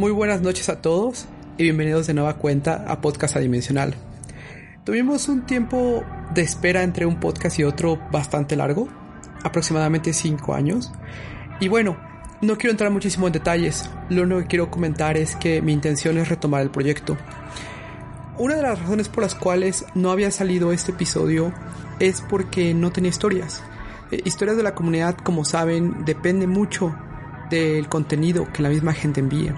Muy buenas noches a todos y bienvenidos de nueva cuenta a Podcast Adimensional. Tuvimos un tiempo de espera entre un podcast y otro bastante largo, aproximadamente 5 años. Y bueno, no quiero entrar muchísimo en detalles, lo único que quiero comentar es que mi intención es retomar el proyecto. Una de las razones por las cuales no había salido este episodio es porque no tenía historias. Eh, historias de la comunidad, como saben, depende mucho del contenido que la misma gente envíe.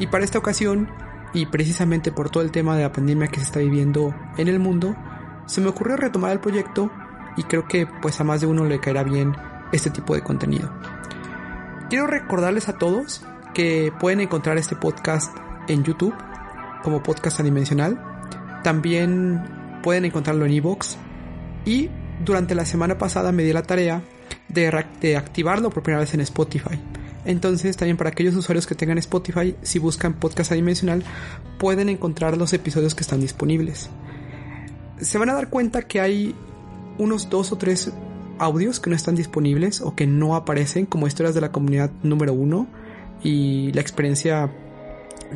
Y para esta ocasión, y precisamente por todo el tema de la pandemia que se está viviendo en el mundo, se me ocurrió retomar el proyecto y creo que pues a más de uno le caerá bien este tipo de contenido. Quiero recordarles a todos que pueden encontrar este podcast en YouTube como podcast adimensional. También pueden encontrarlo en iVoox. y durante la semana pasada me di la tarea de, de activarlo por primera vez en Spotify. Entonces, también para aquellos usuarios que tengan Spotify, si buscan podcast adimensional, pueden encontrar los episodios que están disponibles. Se van a dar cuenta que hay unos dos o tres audios que no están disponibles o que no aparecen como historias de la comunidad número uno y la experiencia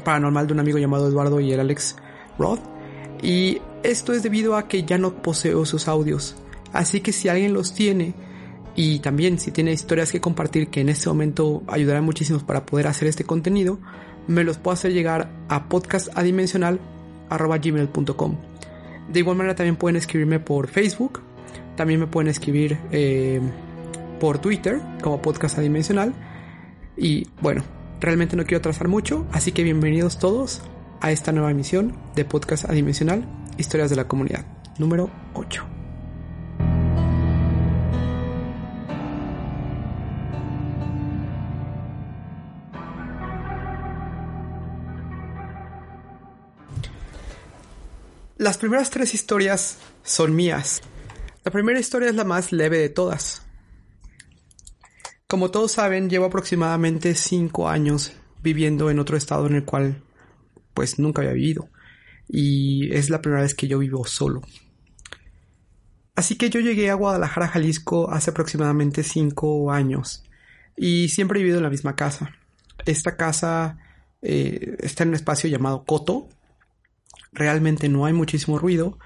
paranormal de un amigo llamado Eduardo y el Alex Roth. Y esto es debido a que ya no poseo sus audios. Así que si alguien los tiene, y también si tiene historias que compartir que en este momento ayudarán muchísimos para poder hacer este contenido, me los puedo hacer llegar a podcastadimensional.gmail.com. De igual manera también pueden escribirme por Facebook, también me pueden escribir eh, por Twitter como Podcast Adimensional. Y bueno, realmente no quiero atrasar mucho, así que bienvenidos todos a esta nueva emisión de Podcast Adimensional, Historias de la Comunidad, número 8. Las primeras tres historias son mías. La primera historia es la más leve de todas. Como todos saben, llevo aproximadamente cinco años viviendo en otro estado en el cual pues nunca había vivido. Y es la primera vez que yo vivo solo. Así que yo llegué a Guadalajara, Jalisco hace aproximadamente cinco años. Y siempre he vivido en la misma casa. Esta casa eh, está en un espacio llamado Coto, realmente no hay muchísimo ruido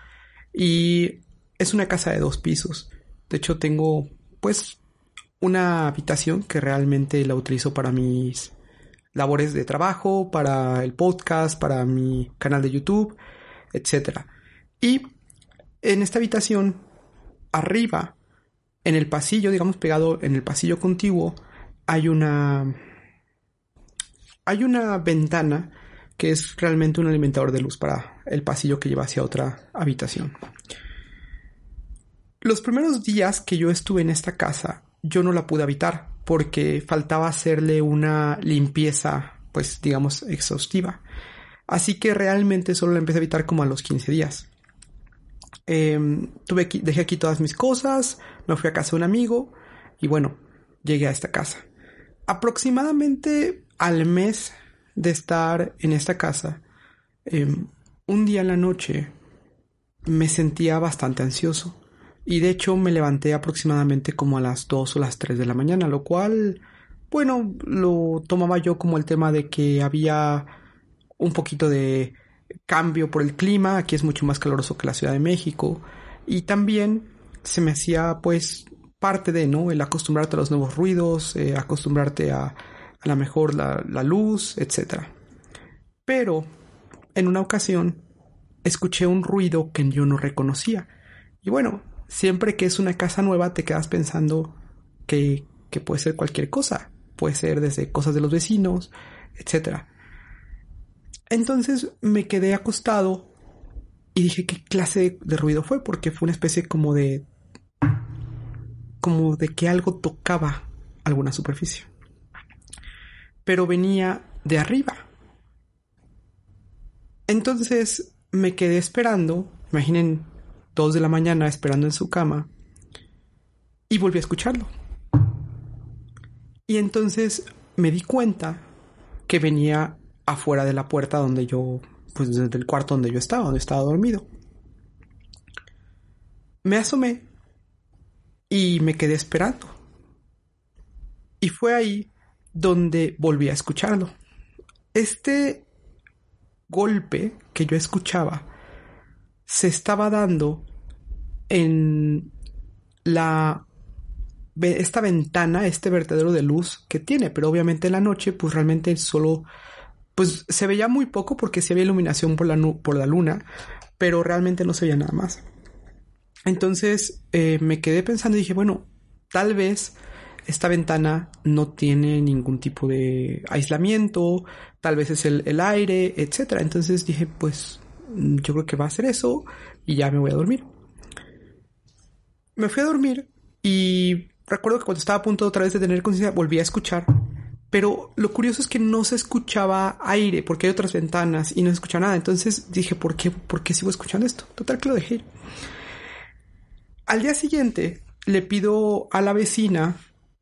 y es una casa de dos pisos. De hecho tengo pues una habitación que realmente la utilizo para mis labores de trabajo, para el podcast, para mi canal de YouTube, etc. Y en esta habitación, arriba, en el pasillo, digamos pegado en el pasillo contiguo, hay una... Hay una ventana que es realmente un alimentador de luz para el pasillo que lleva hacia otra habitación. Los primeros días que yo estuve en esta casa, yo no la pude habitar porque faltaba hacerle una limpieza, pues digamos, exhaustiva. Así que realmente solo la empecé a habitar como a los 15 días. Em, tuve dejé aquí todas mis cosas, me fui a casa de un amigo y bueno, llegué a esta casa. Aproximadamente al mes de estar en esta casa, em, un día en la noche me sentía bastante ansioso. Y de hecho me levanté aproximadamente como a las 2 o las 3 de la mañana, lo cual, bueno, lo tomaba yo como el tema de que había un poquito de cambio por el clima, aquí es mucho más caluroso que la Ciudad de México, y también se me hacía pues parte de, ¿no? El acostumbrarte a los nuevos ruidos, eh, acostumbrarte a a lo mejor la, la luz, etc. Pero en una ocasión escuché un ruido que yo no reconocía. Y bueno, siempre que es una casa nueva te quedas pensando que, que puede ser cualquier cosa. puede ser desde cosas de los vecinos, etc. Entonces me quedé acostado y dije qué clase de, ruido fue, porque fue una especie como de... como de que algo tocaba alguna superficie. Pero venía de arriba. Entonces me quedé esperando, imaginen, dos de la mañana esperando en su cama, y volví a escucharlo. Y entonces me di cuenta que venía afuera de la puerta donde yo, pues desde el cuarto donde yo estaba, donde estaba dormido. Me asomé y me quedé esperando. Y fue ahí donde volví a escucharlo. Este golpe que yo escuchaba se estaba dando en la esta ventana, este vertedero de luz que tiene, pero obviamente en la noche pues realmente solo pues se veía muy poco porque sí había iluminación por la, por la luna, pero realmente no se veía nada más. Entonces eh, me quedé pensando y dije, bueno, tal vez esta ventana no tiene ningún tipo de aislamiento, tal vez es el, el aire, etc. Entonces dije, pues yo creo que va a ser eso y ya me voy a dormir. Me fui a dormir y recuerdo que cuando estaba a punto otra vez de tener conciencia volví a escuchar. Pero lo curioso es que no se escuchaba aire porque hay otras ventanas y no se escucha nada. Entonces dije, ¿por qué, ¿por qué sigo escuchando esto? Total que lo dejé. Al día siguiente le pido a la vecina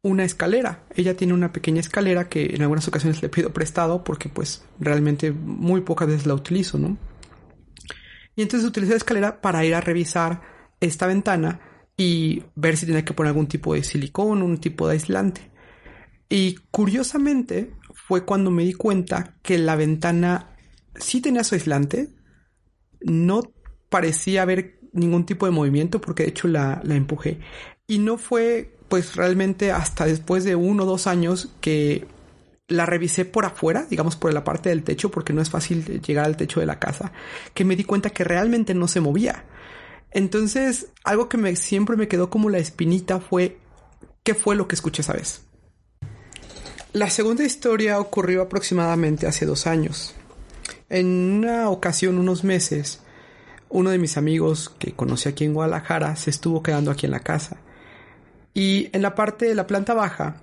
una escalera. Ella tiene una pequeña escalera que en algunas ocasiones le pido prestado porque pues realmente muy pocas veces la utilizo, ¿no? Y entonces utilicé la escalera para ir a revisar esta ventana y ver si tenía que poner algún tipo de silicón, un tipo de aislante. Y curiosamente fue cuando me di cuenta que la ventana sí tenía su aislante, no parecía haber ningún tipo de movimiento porque de hecho la, la empujé. Y no fue pues realmente hasta después de uno o dos años que la revisé por afuera, digamos por la parte del techo, porque no es fácil llegar al techo de la casa, que me di cuenta que realmente no se movía. Entonces, algo que me, siempre me quedó como la espinita fue, ¿qué fue lo que escuché esa vez? La segunda historia ocurrió aproximadamente hace dos años. En una ocasión, unos meses, uno de mis amigos que conocí aquí en Guadalajara se estuvo quedando aquí en la casa. Y en la parte de la planta baja,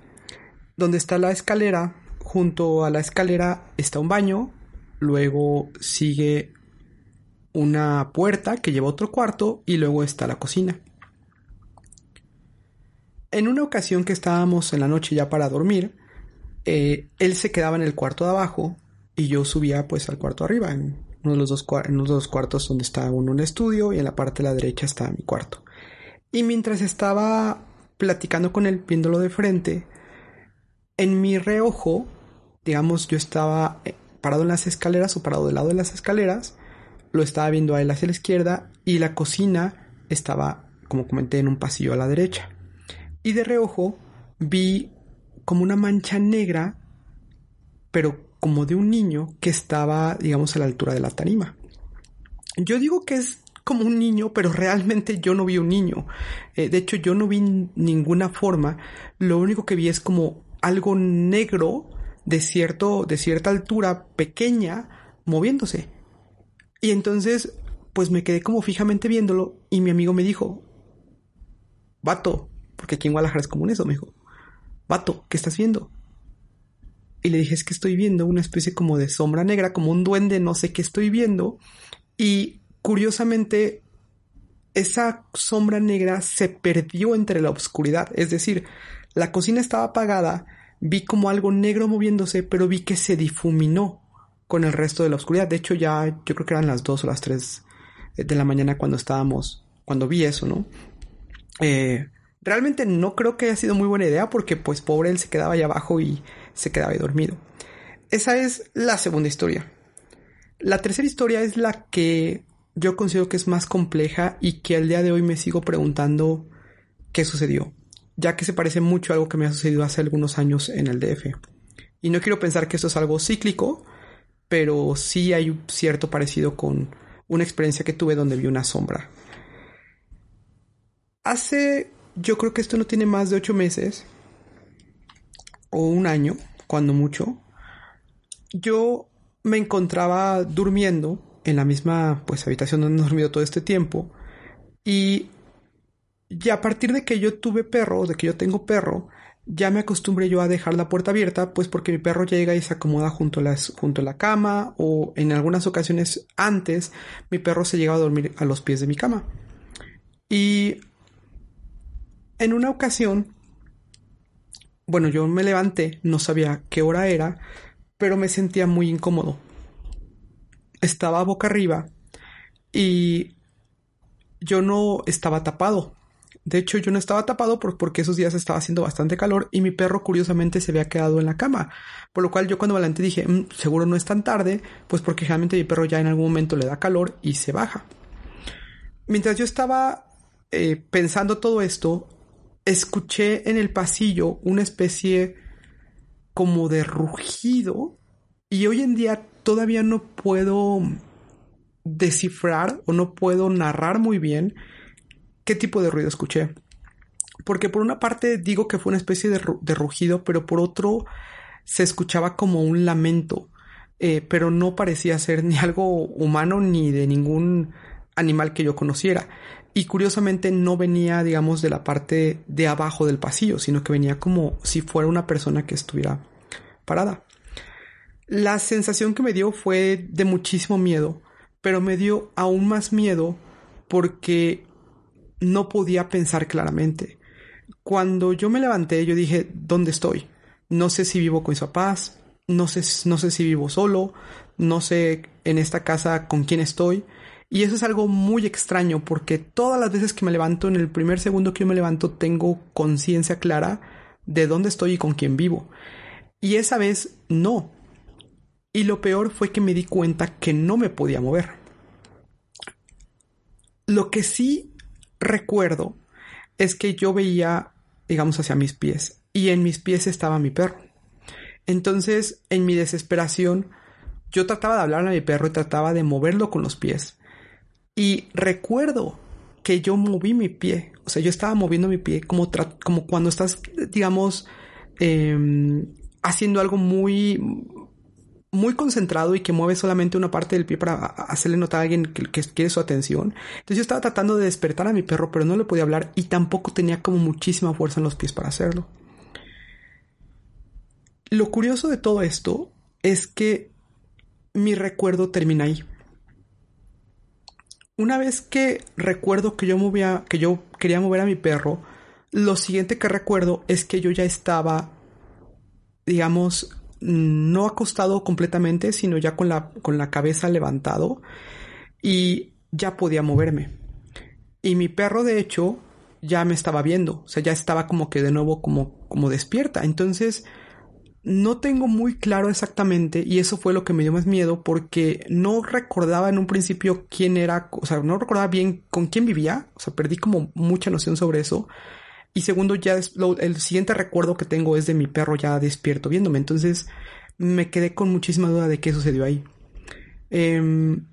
donde está la escalera, junto a la escalera está un baño, luego sigue una puerta que lleva otro cuarto y luego está la cocina. En una ocasión que estábamos en la noche ya para dormir, eh, él se quedaba en el cuarto de abajo y yo subía pues al cuarto arriba, en uno de los dos, en cuartos donde está uno un estudio y en la parte de la derecha está mi cuarto. Y mientras estaba platicando con él, viéndolo de frente, en mi reojo, digamos, yo estaba eh, parado en las escaleras o parado del lado de las escaleras lo estaba viendo a él hacia la izquierda y la cocina estaba, como comenté, en un pasillo a la derecha. Y de reojo vi como una mancha negra, pero como de un niño que estaba, digamos, a la altura de la tarima. Yo digo que es como un niño, pero realmente yo no vi un niño. Eh, de hecho, yo no vi ninguna forma. Lo único que vi es como algo negro de cierto, de cierta altura pequeña, moviéndose. Y entonces, pues me quedé como fijamente viéndolo y mi amigo me dijo, vato, porque aquí en Guadalajara es común eso, me dijo, vato, ¿qué estás viendo? Y le dije, es que estoy viendo una especie como de sombra negra, como un duende, no sé qué estoy viendo. Y curiosamente, esa sombra negra se perdió entre la oscuridad. Es decir, la cocina estaba apagada, vi como algo negro moviéndose, pero vi que se difuminó con el resto de la oscuridad. De hecho, ya yo creo que eran las 2 o las 3 de la mañana cuando estábamos, cuando vi eso, ¿no? Eh, realmente no creo que haya sido muy buena idea porque pues pobre él se quedaba ahí abajo y se quedaba ahí dormido. Esa es la segunda historia. La tercera historia es la que yo considero que es más compleja y que al día de hoy me sigo preguntando qué sucedió, ya que se parece mucho a algo que me ha sucedido hace algunos años en el DF. Y no quiero pensar que esto es algo cíclico, pero sí hay un cierto parecido con una experiencia que tuve donde vi una sombra. Hace, yo creo que esto no tiene más de ocho meses, o un año, cuando mucho, yo me encontraba durmiendo en la misma pues habitación donde he dormido todo este tiempo y y a partir de que yo tuve perro, de que yo tengo perro, ya me acostumbré yo a dejar la puerta abierta, pues porque mi perro llega y se acomoda junto a, las, junto a la cama, o en algunas ocasiones antes, mi perro se llegaba a dormir a los pies de mi cama. Y en una ocasión, bueno, yo me levanté, no sabía qué hora era, pero me sentía muy incómodo. Estaba boca arriba y yo no estaba tapado. De hecho, yo no estaba tapado porque esos días estaba haciendo bastante calor y mi perro curiosamente se había quedado en la cama. Por lo cual yo cuando me dije, mm, seguro no es tan tarde, pues porque generalmente mi perro ya en algún momento le da calor y se baja. Mientras yo estaba eh, pensando todo esto, escuché en el pasillo una especie como de rugido y hoy en día todavía no puedo descifrar o no puedo narrar muy bien qué tipo de ruido escuché. Porque por una parte digo que fue una especie de, rugido, pero por otro se escuchaba como un lamento, eh, pero no parecía ser ni algo humano ni de ningún animal que yo conociera. Y curiosamente no venía, digamos, de la parte de abajo del pasillo, sino que venía como si fuera una persona que estuviera parada. La sensación que me dio fue de muchísimo miedo, pero me dio aún más miedo porque no podía pensar claramente. Cuando yo me levanté, yo dije, ¿dónde estoy? No sé si vivo con mis papás, no sé, no sé si vivo solo, no sé en esta casa con quién estoy. Y eso es algo muy extraño porque todas las veces que me levanto, en el primer segundo que yo me levanto, tengo conciencia clara de dónde estoy y con quién vivo. Y esa vez no. Y lo peor fue que me di cuenta que no me podía mover. Lo que sí recuerdo es que yo veía, digamos, hacia mis pies y en mis pies estaba mi perro. Entonces, en mi desesperación, yo trataba de hablarle a mi perro y trataba de moverlo con los pies. Y recuerdo que yo moví mi pie, o sea, yo estaba moviendo mi pie como, como cuando estás, digamos, em, haciendo algo muy, muy concentrado y que mueve solamente una parte del pie para hacerle notar a alguien que, quiere su atención. Entonces yo estaba tratando de despertar a mi perro, pero no le podía hablar y tampoco tenía como muchísima fuerza en los pies para hacerlo. Lo curioso de todo esto es que mi recuerdo termina ahí. Una vez que recuerdo que yo movía, que yo quería mover a mi perro, lo siguiente que recuerdo es que yo ya estaba, digamos, no acostado completamente, sino ya con la, con la cabeza levantado y ya podía moverme. Y mi perro, de hecho, ya me estaba viendo, o sea, ya estaba como que de nuevo como, como despierta. Entonces, no tengo muy claro exactamente, y eso fue lo que me dio más miedo, porque no recordaba en un principio quién era, o sea, no recordaba bien con quién vivía, o sea, perdí como mucha noción sobre eso. Y segundo, ya el siguiente recuerdo que tengo es de mi perro ya despierto viéndome. Entonces me quedé con muchísima duda de qué sucedió ahí. Em,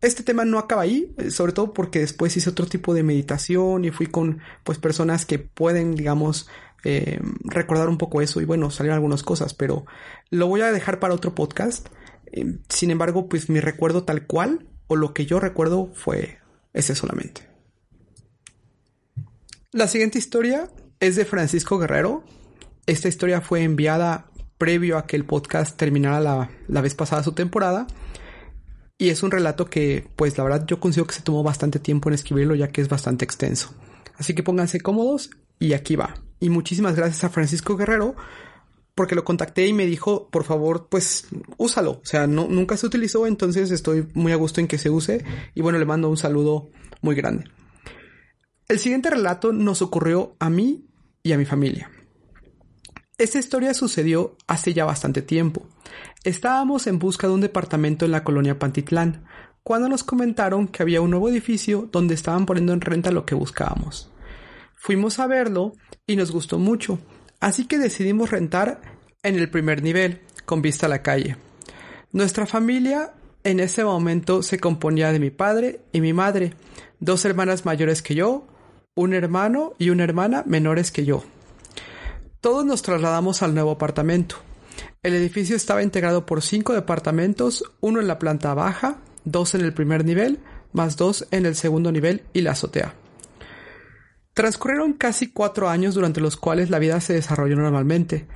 este tema no acaba ahí, eh, sobre todo porque después hice otro tipo de meditación y fui con pues personas que pueden, digamos, em, recordar un poco eso y bueno, salieron algunas cosas, pero lo voy a dejar para otro podcast. Em, sin embargo, pues mi recuerdo tal cual o lo que yo recuerdo fue ese solamente. La siguiente historia es de Francisco Guerrero. Esta historia fue enviada previo a que el podcast terminara la, vez pasada su temporada. Y es un relato que, pues la verdad, yo considero que se tomó bastante tiempo en escribirlo ya que es bastante extenso. Así que pónganse cómodos y aquí va. Y muchísimas gracias a Francisco Guerrero porque lo contacté y me dijo, por favor, pues úsalo. O sea, no, nunca se utilizó, entonces estoy muy a gusto en que se use. Y bueno, le mando un saludo muy grande. El siguiente relato nos ocurrió a mí y a mi familia. Esta historia sucedió hace ya bastante tiempo. Estábamos en busca de un departamento en la colonia Pantitlán, cuando nos comentaron que había un nuevo edificio donde estaban poniendo en renta lo que buscábamos. Fuimos a verlo y nos gustó mucho, así que decidimos rentar en el primer nivel, con vista a la calle. Nuestra familia en ese momento se componía de mi padre y mi madre, dos hermanas mayores que yo, un hermano y una hermana menores que yo. Todos nos trasladamos al nuevo apartamento. El edificio estaba integrado por cinco departamentos, uno en la planta baja, dos en el primer nivel, más dos en el segundo nivel y la azotea. Transcurrieron casi cuatro años durante los cuales la vida se desarrolló normalmente,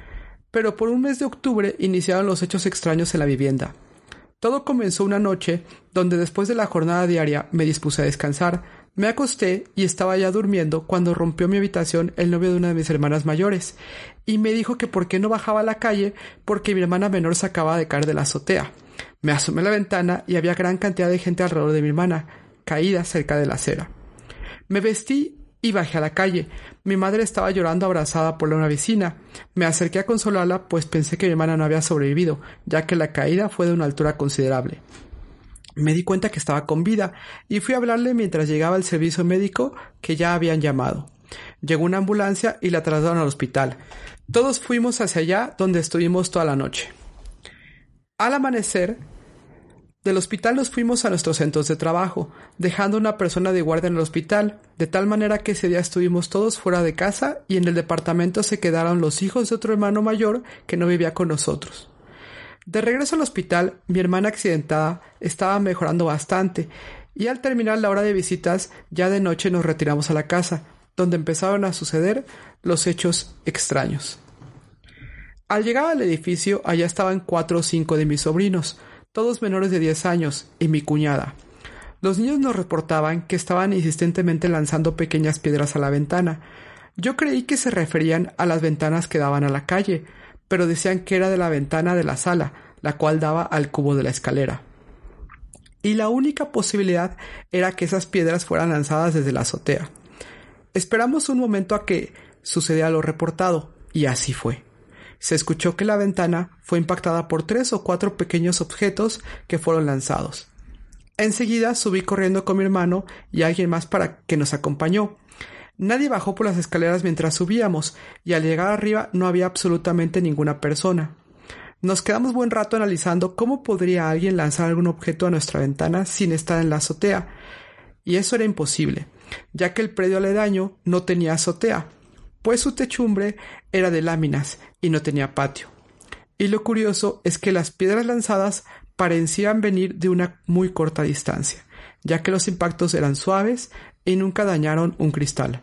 pero por un mes de octubre iniciaron los hechos extraños en la vivienda. Todo comenzó una noche donde después de la jornada diaria me dispuse a descansar, me acosté y estaba ya durmiendo cuando rompió mi habitación el novio de una de mis hermanas mayores, y me dijo que por qué no bajaba a la calle porque mi hermana menor se acababa de caer de la azotea. Me asomé a la ventana y había gran cantidad de gente alrededor de mi hermana, caída cerca de la acera. Me vestí y bajé a la calle. Mi madre estaba llorando abrazada por una vecina. Me acerqué a consolarla, pues pensé que mi hermana no había sobrevivido, ya que la caída fue de una altura considerable. Me di cuenta que estaba con vida y fui a hablarle mientras llegaba el servicio médico que ya habían llamado. Llegó una ambulancia y la trasladaron al hospital. Todos fuimos hacia allá donde estuvimos toda la noche. Al amanecer, del hospital nos fuimos a nuestros centros de trabajo, dejando una persona de guardia en el hospital, de tal manera que ese día estuvimos todos fuera de casa y en el departamento se quedaron los hijos de otro hermano mayor que no vivía con nosotros. De regreso al hospital, mi hermana accidentada estaba mejorando bastante, y al terminar la hora de visitas, ya de noche nos retiramos a la casa, donde empezaron a suceder los hechos extraños. Al llegar al edificio, allá estaban cuatro o cinco de mis sobrinos, todos menores de diez años, y mi cuñada. Los niños nos reportaban que estaban insistentemente lanzando pequeñas piedras a la ventana. Yo creí que se referían a las ventanas que daban a la calle, pero decían que era de la ventana de la sala, la cual daba al cubo de la escalera. Y la única posibilidad era que esas piedras fueran lanzadas desde la azotea. Esperamos un momento a que sucediera lo reportado, y así fue. Se escuchó que la ventana fue impactada por tres o cuatro pequeños objetos que fueron lanzados. Enseguida subí corriendo con mi hermano y alguien más para que nos acompañó, Nadie bajó por las escaleras mientras subíamos, y al llegar arriba no había absolutamente ninguna persona. Nos quedamos buen rato analizando cómo podría alguien lanzar algún objeto a nuestra ventana sin estar en la azotea, y eso era imposible, ya que el predio aledaño no tenía azotea, pues su techumbre era de láminas y no tenía patio. Y lo curioso es que las piedras lanzadas parecían venir de una muy corta distancia, ya que los impactos eran suaves y nunca dañaron un cristal,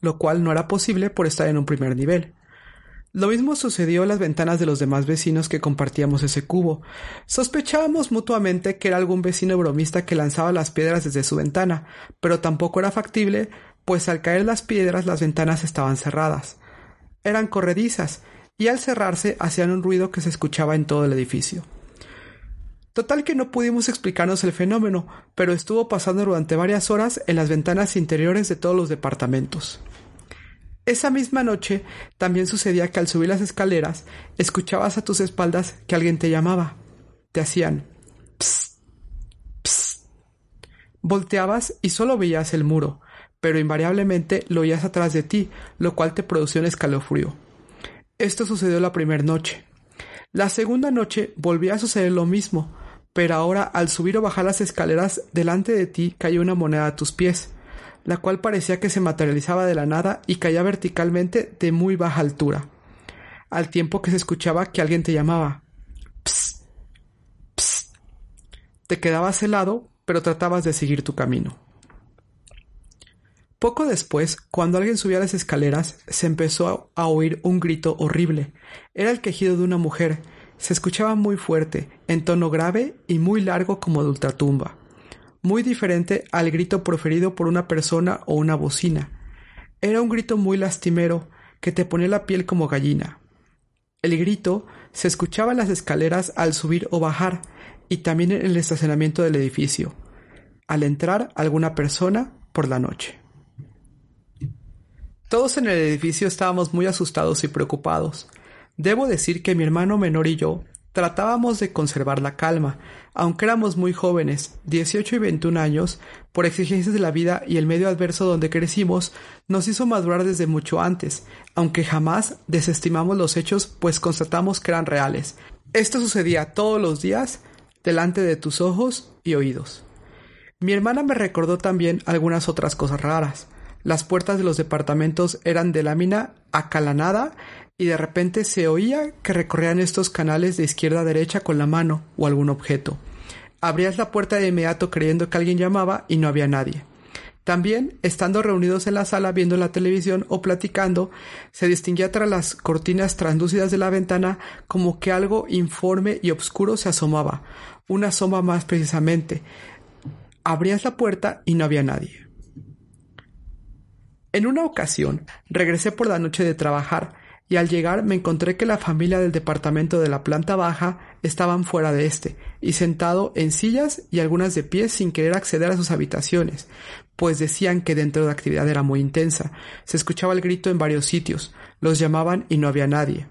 lo cual no era posible por estar en un primer nivel. Lo mismo sucedió en las ventanas de los demás vecinos que compartíamos ese cubo. Sospechábamos mutuamente que era algún vecino bromista que lanzaba las piedras desde su ventana, pero tampoco era factible, pues al caer las piedras las ventanas estaban cerradas. Eran corredizas, y al cerrarse hacían un ruido que se escuchaba en todo el edificio. Total que no pudimos explicarnos el fenómeno, pero estuvo pasando durante varias horas en las ventanas interiores de todos los departamentos. Esa misma noche también sucedía que al subir las escaleras escuchabas a tus espaldas que alguien te llamaba. Te hacían psst, psst. Volteabas y solo veías el muro, pero invariablemente lo oías atrás de ti, lo cual te producía un escalofrío. Esto sucedió la primera noche. La segunda noche volvía a suceder lo mismo, pero ahora al subir o bajar las escaleras delante de ti cayó una moneda a tus pies, la cual parecía que se materializaba de la nada y caía verticalmente de muy baja altura, al tiempo que se escuchaba que alguien te llamaba. Psst. Psst. Te quedabas helado, pero tratabas de seguir tu camino. Poco después, cuando alguien subía las escaleras, se empezó a oír un grito horrible. Era el quejido de una mujer, se escuchaba muy fuerte, en tono grave y muy largo como de ultratumba, muy diferente al grito proferido por una persona o una bocina. Era un grito muy lastimero que te ponía la piel como gallina. El grito se escuchaba en las escaleras al subir o bajar y también en el estacionamiento del edificio, al entrar alguna persona por la noche. Todos en el edificio estábamos muy asustados y preocupados. Debo decir que mi hermano menor y yo tratábamos de conservar la calma, aunque éramos muy jóvenes, 18 y 21 años, por exigencias de la vida y el medio adverso donde crecimos, nos hizo madurar desde mucho antes, aunque jamás desestimamos los hechos pues constatamos que eran reales. Esto sucedía todos los días delante de tus ojos y oídos. Mi hermana me recordó también algunas otras cosas raras. Las puertas de los departamentos eran de lámina acalanada y de repente se oía que recorrían estos canales de izquierda a derecha con la mano o algún objeto. Abrías la puerta de inmediato creyendo que alguien llamaba y no había nadie. También, estando reunidos en la sala viendo la televisión o platicando, se distinguía tras las cortinas translúcidas de la ventana como que algo informe y oscuro se asomaba, una sombra más precisamente. Abrías la puerta y no había nadie. En una ocasión, regresé por la noche de trabajar y al llegar me encontré que la familia del departamento de la planta baja estaban fuera de este, y sentado en sillas y algunas de pie sin querer acceder a sus habitaciones, pues decían que dentro de la actividad era muy intensa. Se escuchaba el grito en varios sitios, los llamaban y no había nadie.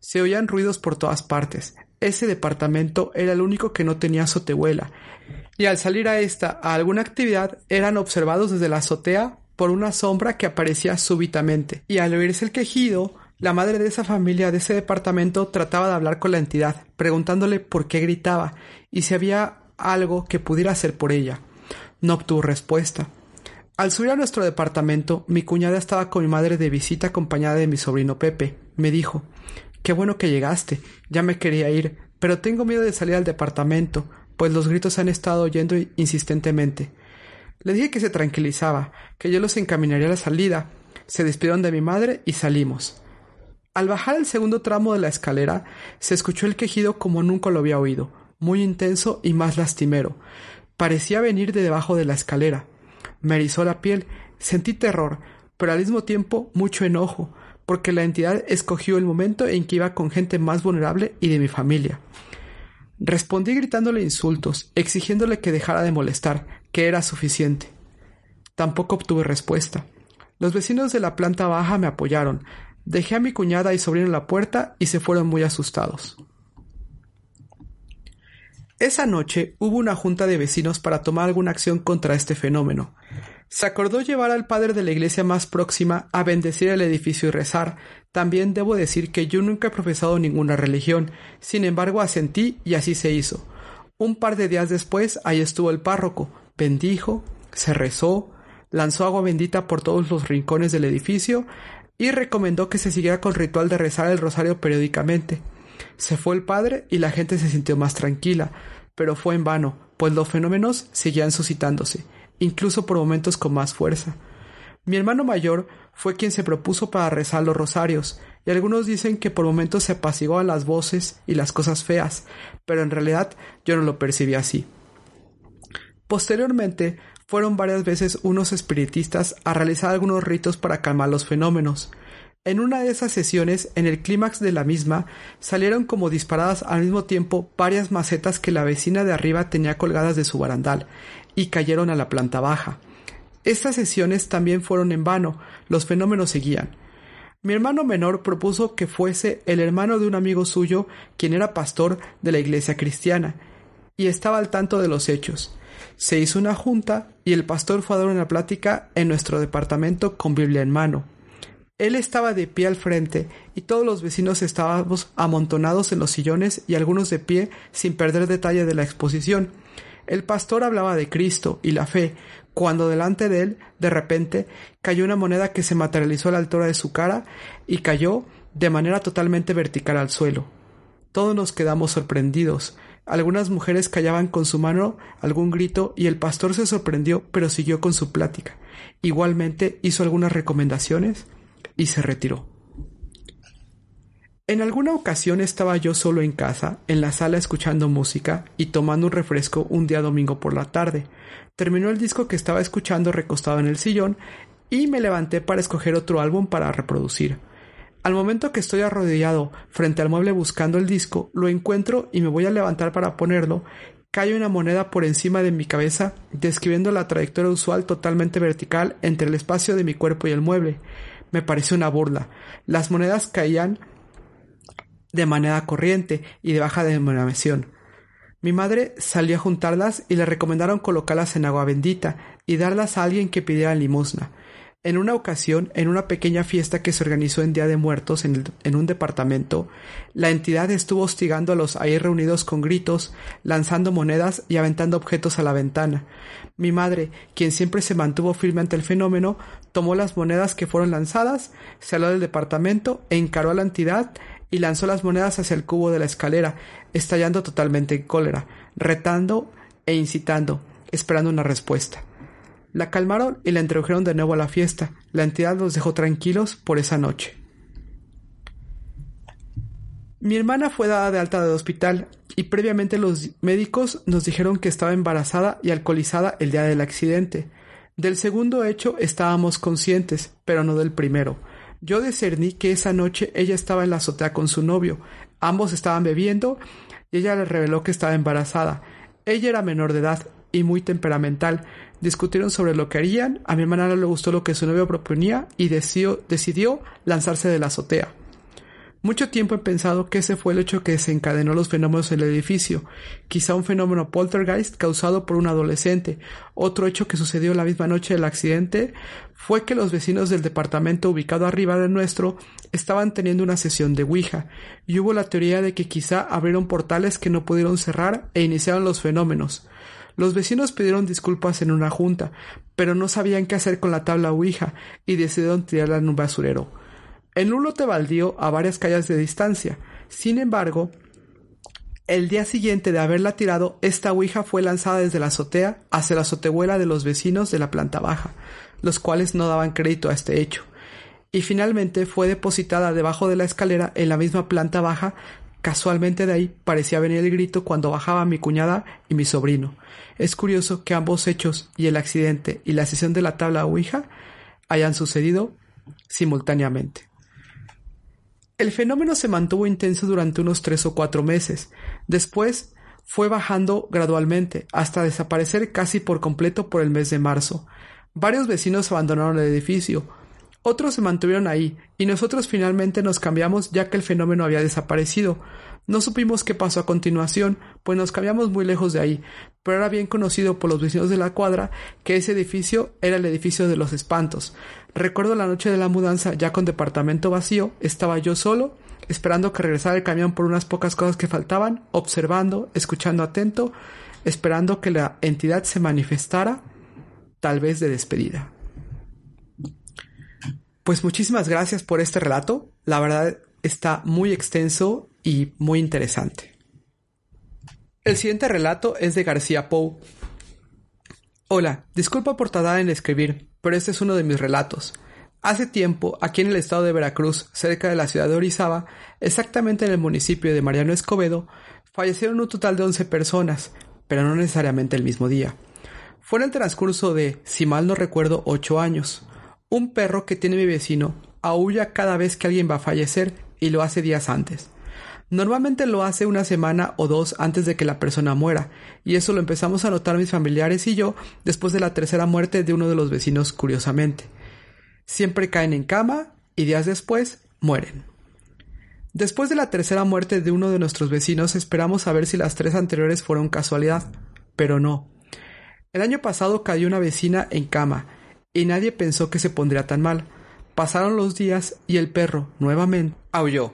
Se oían ruidos por todas partes. Ese departamento era el único que no tenía azotehuela, y al salir a esta a alguna actividad eran observados desde la azotea por una sombra que aparecía súbitamente, y al oírse el quejido, la madre de esa familia de ese departamento trataba de hablar con la entidad, preguntándole por qué gritaba y si había algo que pudiera hacer por ella. No obtuvo respuesta. Al subir a nuestro departamento, mi cuñada estaba con mi madre de visita acompañada de mi sobrino Pepe. Me dijo Qué bueno que llegaste. Ya me quería ir, pero tengo miedo de salir al departamento, pues los gritos han estado oyendo insistentemente. Le dije que se tranquilizaba, que yo los encaminaría a la salida. Se despidieron de mi madre y salimos. Al bajar el segundo tramo de la escalera, se escuchó el quejido como nunca lo había oído, muy intenso y más lastimero. Parecía venir de debajo de la escalera. Me erizó la piel, sentí terror, pero al mismo tiempo mucho enojo, porque la entidad escogió el momento en que iba con gente más vulnerable y de mi familia. Respondí gritándole insultos, exigiéndole que dejara de molestar, que era suficiente. Tampoco obtuve respuesta. Los vecinos de la planta baja me apoyaron. Dejé a mi cuñada y sobrino en la puerta y se fueron muy asustados. Esa noche hubo una junta de vecinos para tomar alguna acción contra este fenómeno. Se acordó llevar al padre de la iglesia más próxima a bendecir el edificio y rezar. También debo decir que yo nunca he profesado ninguna religión, sin embargo asentí y así se hizo. Un par de días después ahí estuvo el párroco, bendijo, se rezó, lanzó agua bendita por todos los rincones del edificio y recomendó que se siguiera con el ritual de rezar el rosario periódicamente. Se fue el padre y la gente se sintió más tranquila, pero fue en vano, pues los fenómenos seguían suscitándose incluso por momentos con más fuerza. Mi hermano mayor fue quien se propuso para rezar los rosarios, y algunos dicen que por momentos se apaciguaban las voces y las cosas feas, pero en realidad yo no lo percibí así. Posteriormente, fueron varias veces unos espiritistas a realizar algunos ritos para calmar los fenómenos. En una de esas sesiones, en el clímax de la misma, salieron como disparadas al mismo tiempo varias macetas que la vecina de arriba tenía colgadas de su barandal, y cayeron a la planta baja. Estas sesiones también fueron en vano, los fenómenos seguían. Mi hermano menor propuso que fuese el hermano de un amigo suyo, quien era pastor de la iglesia cristiana, y estaba al tanto de los hechos. Se hizo una junta y el pastor fue a dar una plática en nuestro departamento con Biblia en mano. Él estaba de pie al frente y todos los vecinos estábamos amontonados en los sillones y algunos de pie sin perder detalle de la exposición. El pastor hablaba de Cristo y la fe, cuando delante de él, de repente, cayó una moneda que se materializó a la altura de su cara y cayó de manera totalmente vertical al suelo. Todos nos quedamos sorprendidos. Algunas mujeres callaban con su mano algún grito y el pastor se sorprendió pero siguió con su plática. Igualmente hizo algunas recomendaciones y se retiró. En alguna ocasión estaba yo solo en casa, en la sala escuchando música y tomando un refresco un día domingo por la tarde. Terminó el disco que estaba escuchando recostado en el sillón y me levanté para escoger otro álbum para reproducir. Al momento que estoy arrodillado frente al mueble buscando el disco, lo encuentro y me voy a levantar para ponerlo, cae una moneda por encima de mi cabeza, describiendo la trayectoria usual totalmente vertical entre el espacio de mi cuerpo y el mueble. Me pareció una burla. Las monedas caían de manera corriente y de baja denominación. Mi madre salió a juntarlas y le recomendaron colocarlas en agua bendita y darlas a alguien que pidiera limosna. En una ocasión, en una pequeña fiesta que se organizó en Día de Muertos en, en, un departamento, la entidad estuvo hostigando a los ahí reunidos con gritos, lanzando monedas y aventando objetos a la ventana. Mi madre, quien siempre se mantuvo firme ante el fenómeno, tomó las monedas que fueron lanzadas, salió del departamento, encaró a la entidad y lanzó las monedas hacia el cubo de la escalera, estallando totalmente en cólera, retando e incitando, esperando una respuesta. La calmaron y la introdujeron de nuevo a la fiesta. La entidad los dejó tranquilos por esa noche. Mi hermana fue dada de alta del hospital y previamente los médicos nos dijeron que estaba embarazada y alcoholizada el día del accidente. Del segundo hecho estábamos conscientes, pero no del primero. Yo discerní que esa noche ella estaba en la azotea con su novio. Ambos estaban bebiendo y ella le reveló que estaba embarazada. Ella era menor de edad y muy temperamental. Discutieron sobre lo que harían. A mi hermana le gustó lo que su novio proponía y decidió, decidió lanzarse de la azotea. Mucho tiempo he pensado que ese fue el hecho que desencadenó los fenómenos en el edificio, quizá un fenómeno poltergeist causado por un adolescente. Otro hecho que sucedió la misma noche del accidente fue que los vecinos del departamento ubicado arriba del nuestro estaban teniendo una sesión de Ouija, y hubo la teoría de que quizá abrieron portales que no pudieron cerrar e iniciaron los fenómenos. Los vecinos pidieron disculpas en una junta, pero no sabían qué hacer con la tabla Ouija y decidieron tirarla en un basurero en un lote baldío a varias calles de distancia. Sin embargo, el día siguiente de haberla tirado, esta ouija fue lanzada desde la azotea hacia la azotehuela de los vecinos de la planta baja, los cuales no daban crédito a este hecho. Y finalmente fue depositada debajo de la escalera en la misma planta baja. Casualmente de ahí parecía venir el grito cuando bajaba mi cuñada y mi sobrino. Es curioso que ambos hechos y el accidente y la sesión de la tabla ouija hayan sucedido simultáneamente. El fenómeno se mantuvo intenso durante unos tres o cuatro meses. Después fue bajando gradualmente hasta desaparecer casi por completo por el mes de marzo. Varios vecinos abandonaron el edificio, otros se mantuvieron ahí, y nosotros finalmente nos cambiamos ya que el fenómeno había desaparecido. No supimos qué pasó a continuación, pues nos cambiamos muy lejos de ahí, pero era bien conocido por los vecinos de la cuadra que ese edificio era el edificio de los espantos. Recuerdo la noche de la mudanza, ya con departamento vacío, estaba yo solo, esperando que regresara el camión por unas pocas cosas que faltaban, observando, escuchando atento, esperando que la entidad se manifestara, tal vez de despedida. Pues muchísimas gracias por este relato. La verdad está muy extenso y muy interesante. El siguiente relato es de García Pou. Hola, disculpa por tardar en escribir, pero este es uno de mis relatos. Hace tiempo, aquí en el estado de Veracruz, cerca de la ciudad de Orizaba, exactamente en el municipio de Mariano Escobedo, fallecieron un total de 11 personas, pero no necesariamente el mismo día. Fue en el transcurso de, si mal no recuerdo, 8 años. Un perro que tiene mi vecino aúlla cada vez que alguien va a fallecer y lo hace días antes. Normalmente lo hace una semana o dos antes de que la persona muera, y eso lo empezamos a notar mis familiares y yo después de la tercera muerte de uno de los vecinos curiosamente. Siempre caen en cama y días después mueren. Después de la tercera muerte de uno de nuestros vecinos esperamos a ver si las tres anteriores fueron casualidad, pero no. El año pasado cayó una vecina en cama, y nadie pensó que se pondría tan mal. Pasaron los días y el perro, nuevamente, aulló.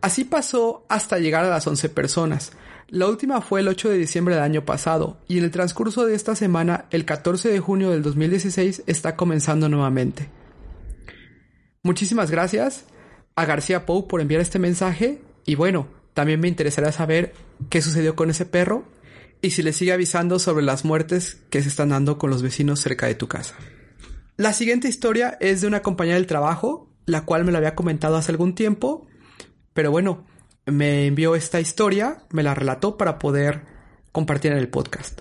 Así pasó hasta llegar a las once personas. La última fue el 8 de diciembre del año pasado, y en el transcurso de esta semana, el 14 de junio del 2016, está comenzando nuevamente. Muchísimas gracias a García Pou por enviar este mensaje, y bueno, también me interesará saber qué sucedió con ese perro y si le sigue avisando sobre las muertes que se están dando con los vecinos cerca de tu casa. La siguiente historia es de una compañera del trabajo, la cual me la había comentado hace algún tiempo pero bueno, me envió esta historia, me la relató para poder compartir en el podcast.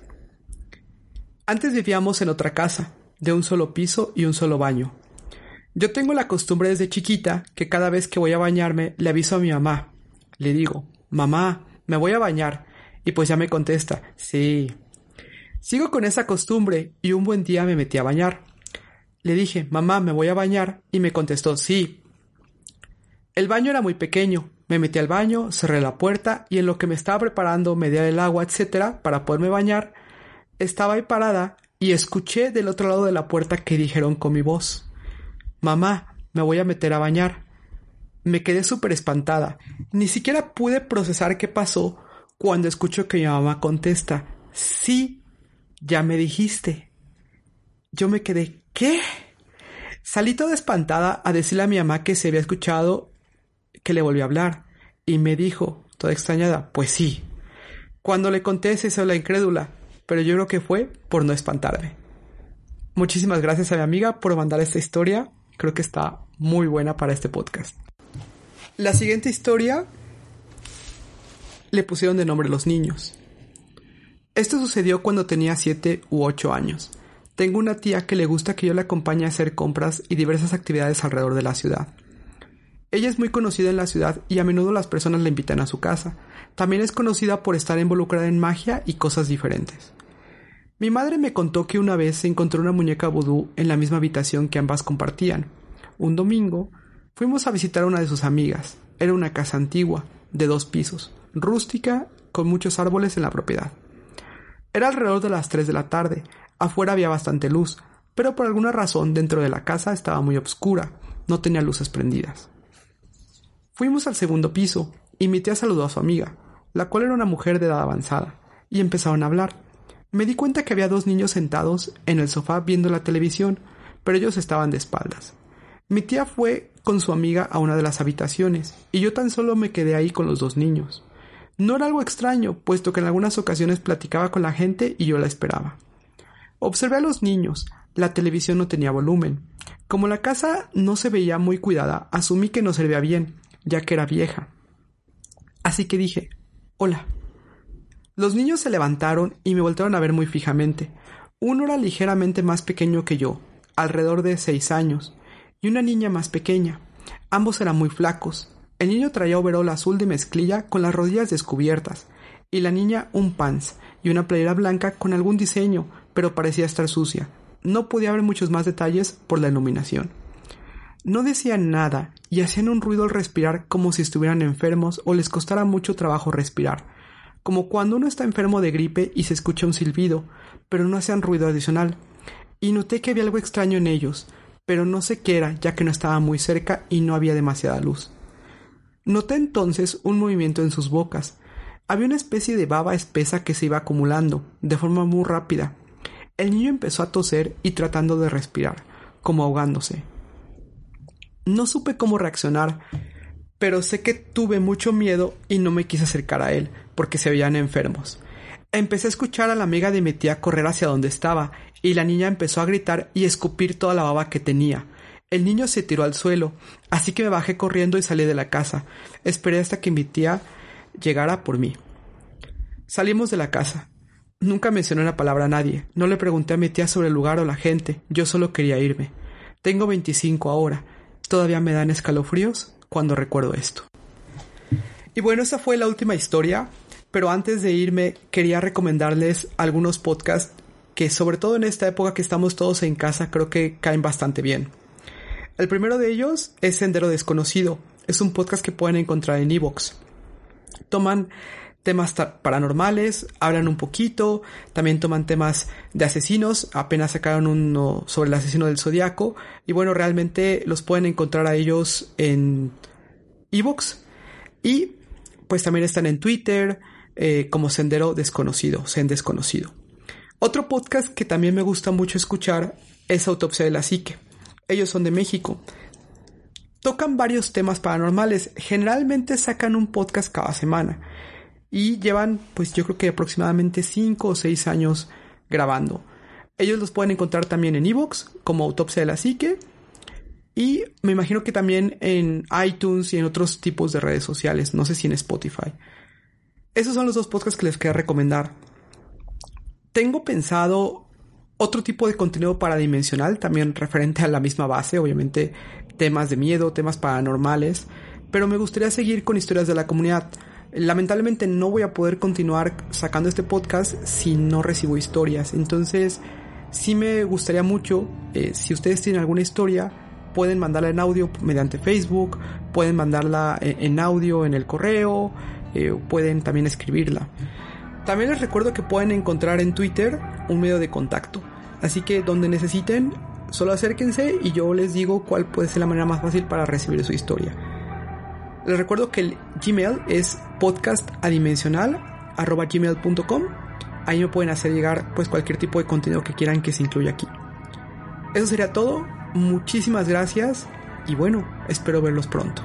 Antes vivíamos en otra casa, de un solo piso y un solo baño. Yo tengo la costumbre desde chiquita que cada vez que voy a bañarme le aviso a mi mamá. Le digo, mamá, me voy a bañar. Y pues ya me contesta, sí. Sigo con esa costumbre y un buen día me metí a bañar. Le dije, mamá, me voy a bañar y me contestó, sí. El baño era muy pequeño. Me metí al baño, cerré la puerta y en lo que me estaba preparando media el agua, etcétera, para poderme bañar, estaba ahí parada y escuché del otro lado de la puerta que dijeron con mi voz: Mamá, me voy a meter a bañar. Me quedé súper espantada. Ni siquiera pude procesar qué pasó cuando escucho que mi mamá contesta: Sí, ya me dijiste. Yo me quedé: ¿Qué? Salí toda espantada a decirle a mi mamá que se había escuchado que le volvió a hablar y me dijo, toda extrañada, pues sí. Cuando le conté se hizo la incrédula, pero yo creo que fue por no espantarme. Muchísimas gracias a mi amiga por mandar esta historia, creo que está muy buena para este podcast. La siguiente historia le pusieron de nombre Los Niños. Esto sucedió cuando tenía 7 u 8 años. Tengo una tía que le gusta que yo la acompañe a hacer compras y diversas actividades alrededor de la ciudad. Ella es muy conocida en la ciudad y a menudo las personas la invitan a su casa. También es conocida por estar involucrada en magia y cosas diferentes. Mi madre me contó que una vez se encontró una muñeca vudú en la misma habitación que ambas compartían. Un domingo fuimos a visitar a una de sus amigas. Era una casa antigua, de dos pisos, rústica, con muchos árboles en la propiedad. Era alrededor de las tres de la tarde. Afuera había bastante luz, pero por alguna razón dentro de la casa estaba muy oscura. No tenía luces prendidas. Fuimos al segundo piso y mi tía saludó a su amiga, la cual era una mujer de edad avanzada, y empezaron a hablar. Me di cuenta que había dos niños sentados en el sofá viendo la televisión, pero ellos estaban de espaldas. Mi tía fue con su amiga a una de las habitaciones, y yo tan solo me quedé ahí con los dos niños. No era algo extraño, puesto que en algunas ocasiones platicaba con la gente y yo la esperaba. Observé a los niños. La televisión no tenía volumen. Como la casa no se veía muy cuidada, asumí que no servía bien, ya que era vieja. Así que dije, hola. Los niños se levantaron y me voltearon a ver muy fijamente. Uno era ligeramente más pequeño que yo, alrededor de seis años, y una niña más pequeña. Ambos eran muy flacos. El niño traía overol azul de mezclilla con las rodillas descubiertas, y la niña un pants y una playera blanca con algún diseño, pero parecía estar sucia. No podía ver muchos más detalles por la iluminación. No decían nada y hacían un ruido al respirar como si estuvieran enfermos o les costara mucho trabajo respirar, como cuando uno está enfermo de gripe y se escucha un silbido, pero no hacían ruido adicional. Y noté que había algo extraño en ellos, pero no sé qué era ya que no estaba muy cerca y no había demasiada luz. Noté entonces un movimiento en sus bocas. Había una especie de baba espesa que se iba acumulando, de forma muy rápida. El niño empezó a toser y tratando de respirar, como ahogándose. No supe cómo reaccionar, pero sé que tuve mucho miedo y no me quise acercar a él, porque se veían enfermos. Empecé a escuchar a la amiga de mi tía correr hacia donde estaba, y la niña empezó a gritar y escupir toda la baba que tenía. El niño se tiró al suelo, así que me bajé corriendo y salí de la casa. Esperé hasta que mi tía llegara por mí. Salimos de la casa. Nunca mencioné una palabra a nadie. No le pregunté a mi tía sobre el lugar o la gente. Yo solo quería irme. Tengo veinticinco ahora. Todavía me dan escalofríos cuando recuerdo esto. Y bueno, esa fue la última historia, pero antes de irme quería recomendarles algunos podcasts que sobre todo en esta época que estamos todos en casa creo que caen bastante bien. El primero de ellos es Sendero Desconocido. Es un podcast que pueden encontrar en Evox. Toman temas paranormales, hablan un poquito, también toman temas de asesinos, apenas sacaron uno sobre el asesino del zodiaco, y bueno, realmente los pueden encontrar a ellos en Evox, y pues también están en Twitter eh, como Sendero Desconocido, Sen Desconocido. Otro podcast que también me gusta mucho escuchar es Autopsia de la Psique. Ellos son de México. Tocan varios temas paranormales. Generalmente sacan un podcast cada semana y llevan pues yo creo que aproximadamente 5 o 6 años grabando. Ellos los pueden encontrar también en Evox como Autopsia de la Psique y me imagino que también en iTunes y en otros tipos de redes sociales, no sé si en Spotify. Esos son los dos podcasts que les quería recomendar. Tengo pensado otro tipo de contenido paradimensional, también referente a la misma base, obviamente temas de miedo, temas paranormales, pero me gustaría seguir con historias de la comunidad. Lamentablemente no voy a poder continuar sacando este podcast si no recibo historias. Entonces, sí me gustaría mucho, eh, si ustedes tienen alguna historia, pueden mandarla en audio mediante Facebook, pueden mandarla eh, en audio en el correo, eh, pueden también escribirla. También les recuerdo que pueden encontrar en Twitter un medio de contacto. Así que donde necesiten, solo acérquense y yo les digo cuál puede ser la manera más fácil para recibir su historia. Les recuerdo que el Gmail es podcastadimensional.gmail.com Ahí me pueden hacer llegar pues cualquier tipo de contenido que quieran que se incluya aquí. Eso sería todo. Muchísimas gracias y bueno, espero verlos pronto.